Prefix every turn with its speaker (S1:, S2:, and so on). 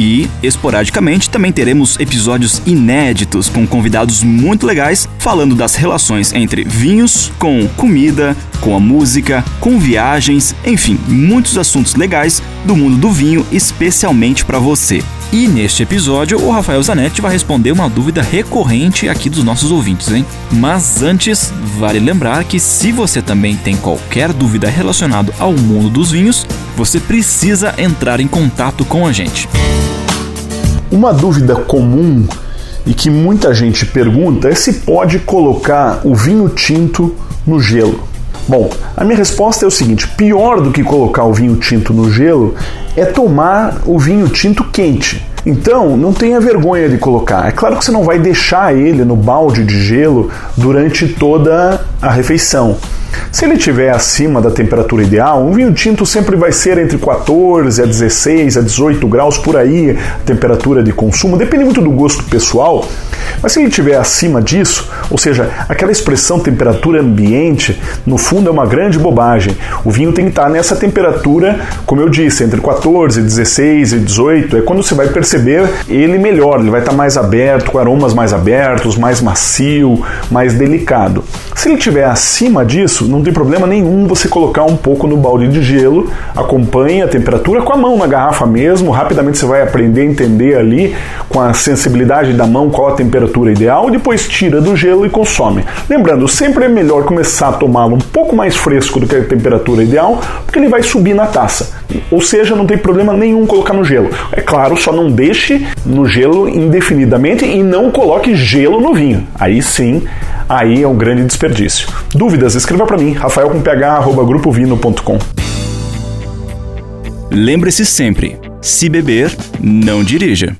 S1: E, esporadicamente, também teremos episódios inéditos com convidados muito legais falando das relações entre vinhos, com comida, com a música, com viagens, enfim, muitos assuntos legais do mundo do vinho, especialmente para você. E neste episódio, o Rafael Zanetti vai responder uma dúvida recorrente aqui dos nossos ouvintes, hein? Mas antes, vale lembrar que se você também tem qualquer dúvida relacionada ao mundo dos vinhos, você precisa entrar em contato com a gente.
S2: Uma dúvida comum e que muita gente pergunta é se pode colocar o vinho tinto no gelo. Bom, a minha resposta é o seguinte: pior do que colocar o vinho tinto no gelo é tomar o vinho tinto quente. Então, não tenha vergonha de colocar. É claro que você não vai deixar ele no balde de gelo durante toda a refeição. Se ele estiver acima da temperatura ideal, um vinho tinto sempre vai ser entre 14 a 16 a 18 graus por aí, temperatura de consumo, depende muito do gosto pessoal. Mas se ele estiver acima disso, ou seja, aquela expressão temperatura ambiente, no fundo é uma grande bobagem. O vinho tem que estar nessa temperatura, como eu disse, entre 14, 16 e 18, é quando você vai perceber ele melhor, ele vai estar mais aberto, com aromas mais abertos, mais macio, mais delicado. Se ele estiver acima disso, não tem problema nenhum você colocar um pouco no balde de gelo, acompanhe a temperatura com a mão na garrafa mesmo, rapidamente você vai aprender a entender ali com a sensibilidade da mão qual a temperatura ideal, depois tira do gelo e consome. Lembrando, sempre é melhor começar a tomá-lo um pouco mais fresco do que a temperatura ideal, porque ele vai subir na taça. Ou seja, não tem problema nenhum colocar no gelo. É claro, só não deixe no gelo indefinidamente e não coloque gelo no vinho. Aí sim, aí é um grande desperdício. Dúvidas? Escreva para mim, rafael com ph,
S1: Lembre-se sempre, se beber, não dirija.